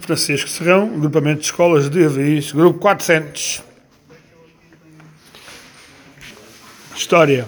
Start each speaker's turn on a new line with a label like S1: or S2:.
S1: Francisco Serrão, grupamento de escolas de Avis, grupo 400. História.